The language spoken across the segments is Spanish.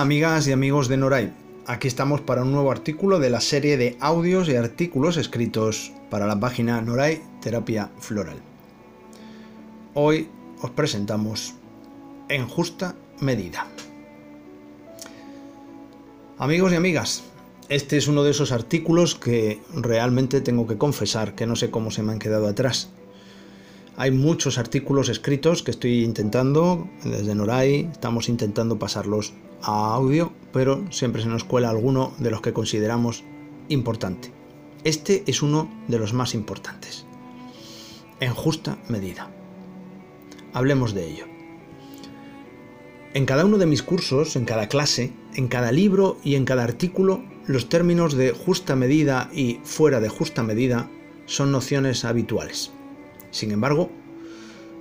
Amigas y amigos de Noray. Aquí estamos para un nuevo artículo de la serie de audios y artículos escritos para la página Noray Terapia Floral. Hoy os presentamos En justa medida. Amigos y amigas, este es uno de esos artículos que realmente tengo que confesar que no sé cómo se me han quedado atrás. Hay muchos artículos escritos que estoy intentando, desde Noray, estamos intentando pasarlos a audio, pero siempre se nos cuela alguno de los que consideramos importante. Este es uno de los más importantes. En justa medida. Hablemos de ello. En cada uno de mis cursos, en cada clase, en cada libro y en cada artículo, los términos de justa medida y fuera de justa medida son nociones habituales. Sin embargo,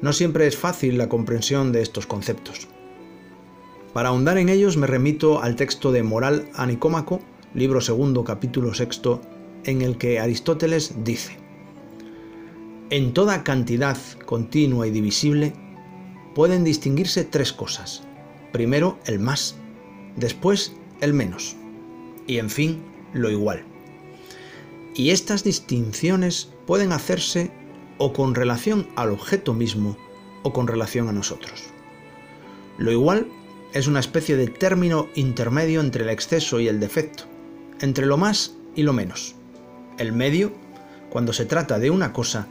no siempre es fácil la comprensión de estos conceptos. Para ahondar en ellos me remito al texto de Moral a Nicómaco, libro segundo, capítulo sexto, en el que Aristóteles dice, En toda cantidad continua y divisible pueden distinguirse tres cosas. Primero el más, después el menos y en fin lo igual. Y estas distinciones pueden hacerse o con relación al objeto mismo o con relación a nosotros. Lo igual es una especie de término intermedio entre el exceso y el defecto, entre lo más y lo menos. El medio, cuando se trata de una cosa,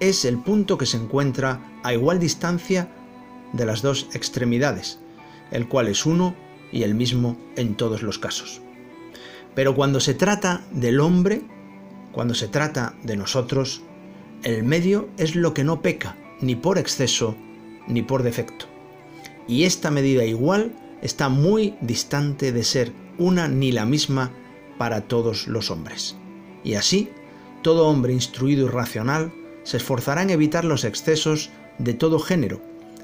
es el punto que se encuentra a igual distancia de las dos extremidades, el cual es uno y el mismo en todos los casos. Pero cuando se trata del hombre, cuando se trata de nosotros, el medio es lo que no peca, ni por exceso, ni por defecto. Y esta medida igual está muy distante de ser una ni la misma para todos los hombres. Y así, todo hombre instruido y racional se esforzará en evitar los excesos de todo género,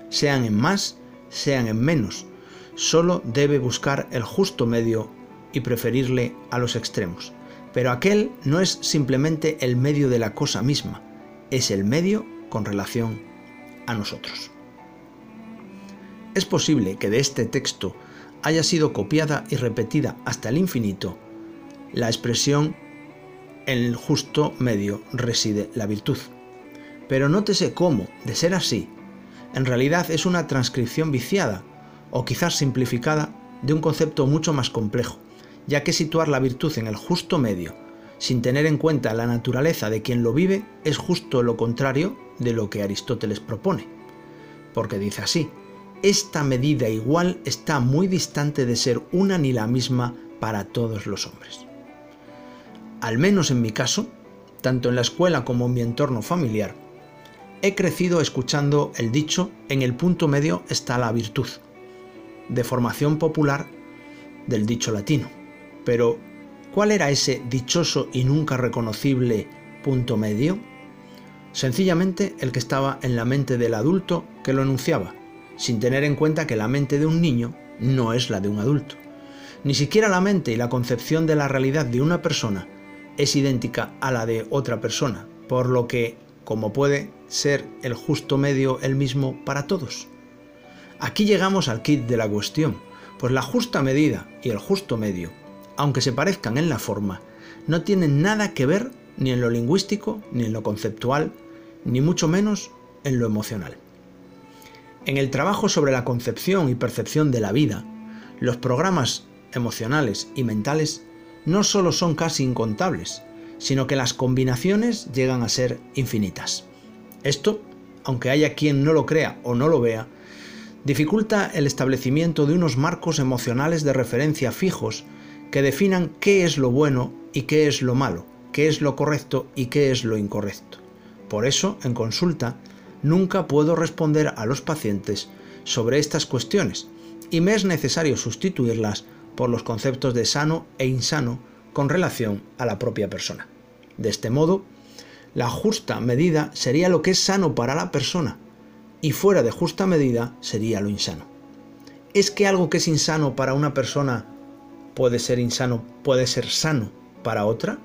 sean en más, sean en menos. Solo debe buscar el justo medio y preferirle a los extremos. Pero aquel no es simplemente el medio de la cosa misma, es el medio con relación a nosotros. Es posible que de este texto haya sido copiada y repetida hasta el infinito la expresión en el justo medio reside la virtud. Pero nótese cómo, de ser así, en realidad es una transcripción viciada o quizás simplificada de un concepto mucho más complejo, ya que situar la virtud en el justo medio sin tener en cuenta la naturaleza de quien lo vive es justo lo contrario de lo que Aristóteles propone. Porque dice así, esta medida igual está muy distante de ser una ni la misma para todos los hombres. Al menos en mi caso, tanto en la escuela como en mi entorno familiar, he crecido escuchando el dicho en el punto medio está la virtud, de formación popular del dicho latino. Pero ¿Cuál era ese dichoso y nunca reconocible punto medio? Sencillamente el que estaba en la mente del adulto que lo enunciaba, sin tener en cuenta que la mente de un niño no es la de un adulto. Ni siquiera la mente y la concepción de la realidad de una persona es idéntica a la de otra persona, por lo que, como puede ser el justo medio el mismo para todos. Aquí llegamos al kit de la cuestión, pues la justa medida y el justo medio aunque se parezcan en la forma, no tienen nada que ver ni en lo lingüístico, ni en lo conceptual, ni mucho menos en lo emocional. En el trabajo sobre la concepción y percepción de la vida, los programas emocionales y mentales no solo son casi incontables, sino que las combinaciones llegan a ser infinitas. Esto, aunque haya quien no lo crea o no lo vea, dificulta el establecimiento de unos marcos emocionales de referencia fijos que definan qué es lo bueno y qué es lo malo, qué es lo correcto y qué es lo incorrecto. Por eso, en consulta, nunca puedo responder a los pacientes sobre estas cuestiones y me es necesario sustituirlas por los conceptos de sano e insano con relación a la propia persona. De este modo, la justa medida sería lo que es sano para la persona y fuera de justa medida sería lo insano. ¿Es que algo que es insano para una persona puede ser insano, puede ser sano para otra?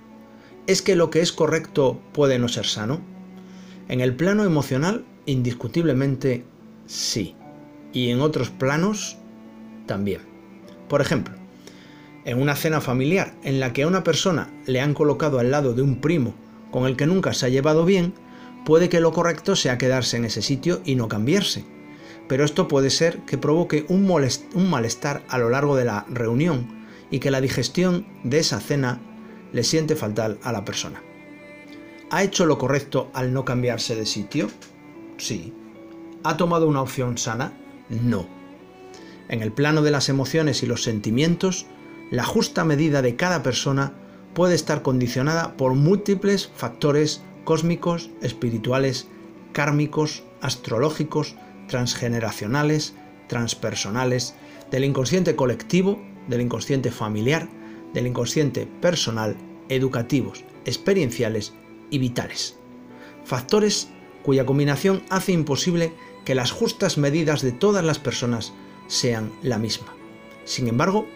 ¿Es que lo que es correcto puede no ser sano? En el plano emocional, indiscutiblemente sí. Y en otros planos, también. Por ejemplo, en una cena familiar en la que a una persona le han colocado al lado de un primo con el que nunca se ha llevado bien, puede que lo correcto sea quedarse en ese sitio y no cambiarse. Pero esto puede ser que provoque un, un malestar a lo largo de la reunión y que la digestión de esa cena le siente fatal a la persona. ¿Ha hecho lo correcto al no cambiarse de sitio? Sí. ¿Ha tomado una opción sana? No. En el plano de las emociones y los sentimientos, la justa medida de cada persona puede estar condicionada por múltiples factores cósmicos, espirituales, kármicos, astrológicos, transgeneracionales, transpersonales, del inconsciente colectivo, del inconsciente familiar, del inconsciente personal, educativos, experienciales y vitales. Factores cuya combinación hace imposible que las justas medidas de todas las personas sean la misma. Sin embargo,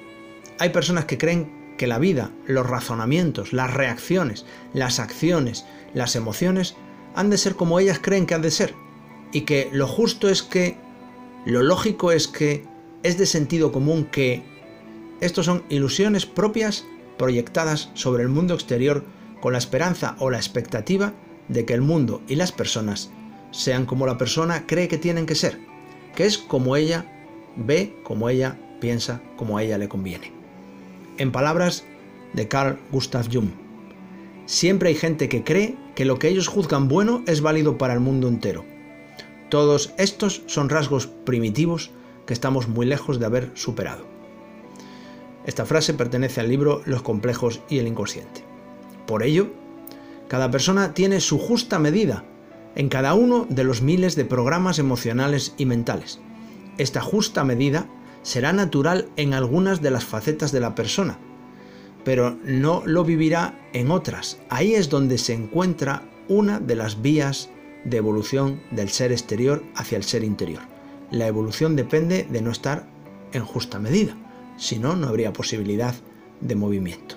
hay personas que creen que la vida, los razonamientos, las reacciones, las acciones, las emociones han de ser como ellas creen que han de ser, y que lo justo es que, lo lógico es que, es de sentido común que estos son ilusiones propias proyectadas sobre el mundo exterior con la esperanza o la expectativa de que el mundo y las personas sean como la persona cree que tienen que ser, que es como ella ve, como ella piensa, como a ella le conviene. En palabras de Carl Gustav Jung, siempre hay gente que cree que lo que ellos juzgan bueno es válido para el mundo entero. Todos estos son rasgos primitivos que estamos muy lejos de haber superado. Esta frase pertenece al libro Los complejos y el inconsciente. Por ello, cada persona tiene su justa medida en cada uno de los miles de programas emocionales y mentales. Esta justa medida será natural en algunas de las facetas de la persona, pero no lo vivirá en otras. Ahí es donde se encuentra una de las vías de evolución del ser exterior hacia el ser interior. La evolución depende de no estar en justa medida, si no, no habría posibilidad de movimiento.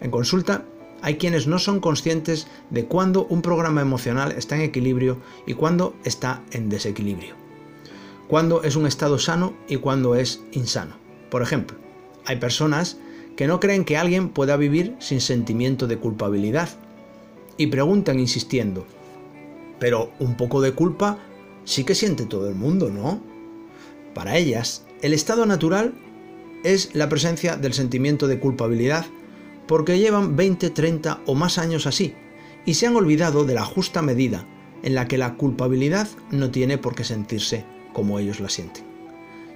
En consulta hay quienes no son conscientes de cuándo un programa emocional está en equilibrio y cuándo está en desequilibrio. Cuándo es un estado sano y cuándo es insano. Por ejemplo, hay personas que no creen que alguien pueda vivir sin sentimiento de culpabilidad y preguntan insistiendo, pero un poco de culpa sí que siente todo el mundo, ¿no? Para ellas, el estado natural es la presencia del sentimiento de culpabilidad porque llevan 20, 30 o más años así, y se han olvidado de la justa medida en la que la culpabilidad no tiene por qué sentirse como ellos la sienten.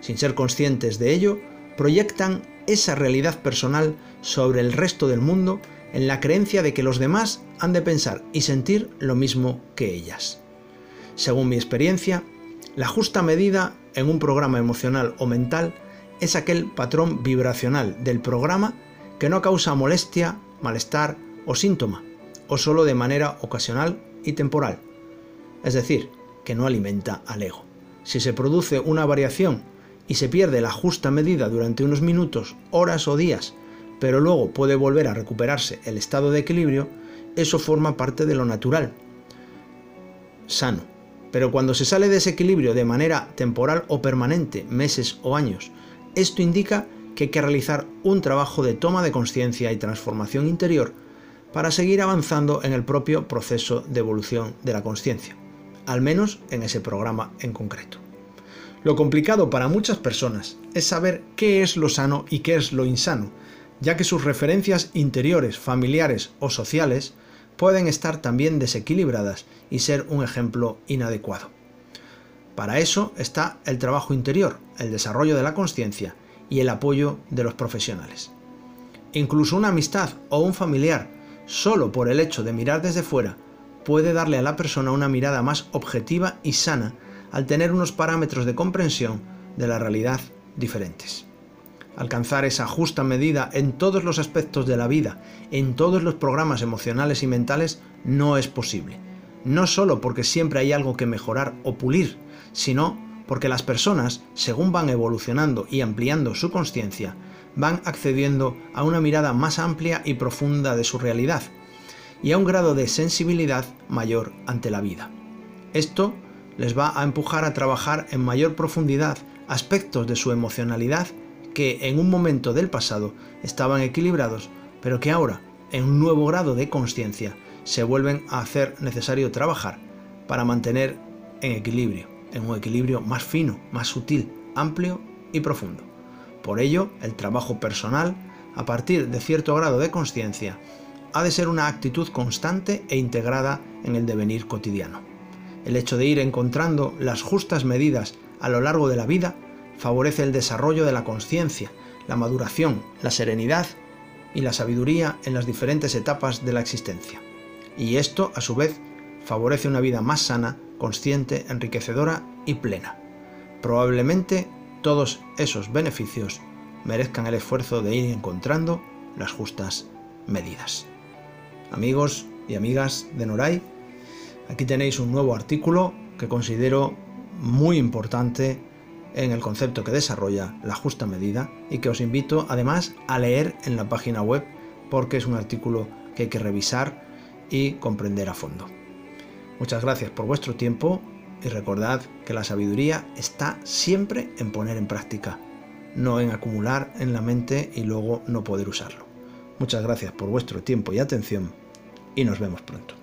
Sin ser conscientes de ello, proyectan esa realidad personal sobre el resto del mundo en la creencia de que los demás han de pensar y sentir lo mismo que ellas. Según mi experiencia, la justa medida en un programa emocional o mental es aquel patrón vibracional del programa que no causa molestia, malestar o síntoma, o solo de manera ocasional y temporal. Es decir, que no alimenta al ego. Si se produce una variación y se pierde la justa medida durante unos minutos, horas o días, pero luego puede volver a recuperarse el estado de equilibrio, eso forma parte de lo natural, sano. Pero cuando se sale de ese equilibrio de manera temporal o permanente, meses o años, esto indica que hay que realizar un trabajo de toma de conciencia y transformación interior para seguir avanzando en el propio proceso de evolución de la conciencia, al menos en ese programa en concreto. Lo complicado para muchas personas es saber qué es lo sano y qué es lo insano, ya que sus referencias interiores, familiares o sociales pueden estar también desequilibradas y ser un ejemplo inadecuado. Para eso está el trabajo interior, el desarrollo de la conciencia y el apoyo de los profesionales. Incluso una amistad o un familiar, solo por el hecho de mirar desde fuera, puede darle a la persona una mirada más objetiva y sana al tener unos parámetros de comprensión de la realidad diferentes. Alcanzar esa justa medida en todos los aspectos de la vida, en todos los programas emocionales y mentales, no es posible. No solo porque siempre hay algo que mejorar o pulir, sino porque las personas, según van evolucionando y ampliando su conciencia, van accediendo a una mirada más amplia y profunda de su realidad y a un grado de sensibilidad mayor ante la vida. Esto les va a empujar a trabajar en mayor profundidad aspectos de su emocionalidad que en un momento del pasado estaban equilibrados, pero que ahora, en un nuevo grado de conciencia, se vuelven a hacer necesario trabajar para mantener en equilibrio, en un equilibrio más fino, más sutil, amplio y profundo. Por ello, el trabajo personal, a partir de cierto grado de conciencia, ha de ser una actitud constante e integrada en el devenir cotidiano. El hecho de ir encontrando las justas medidas a lo largo de la vida favorece el desarrollo de la conciencia, la maduración, la serenidad y la sabiduría en las diferentes etapas de la existencia. Y esto, a su vez, favorece una vida más sana, consciente, enriquecedora y plena. Probablemente todos esos beneficios merezcan el esfuerzo de ir encontrando las justas medidas. Amigos y amigas de Noray, aquí tenéis un nuevo artículo que considero muy importante en el concepto que desarrolla la justa medida y que os invito además a leer en la página web porque es un artículo que hay que revisar y comprender a fondo. Muchas gracias por vuestro tiempo y recordad que la sabiduría está siempre en poner en práctica, no en acumular en la mente y luego no poder usarlo. Muchas gracias por vuestro tiempo y atención y nos vemos pronto.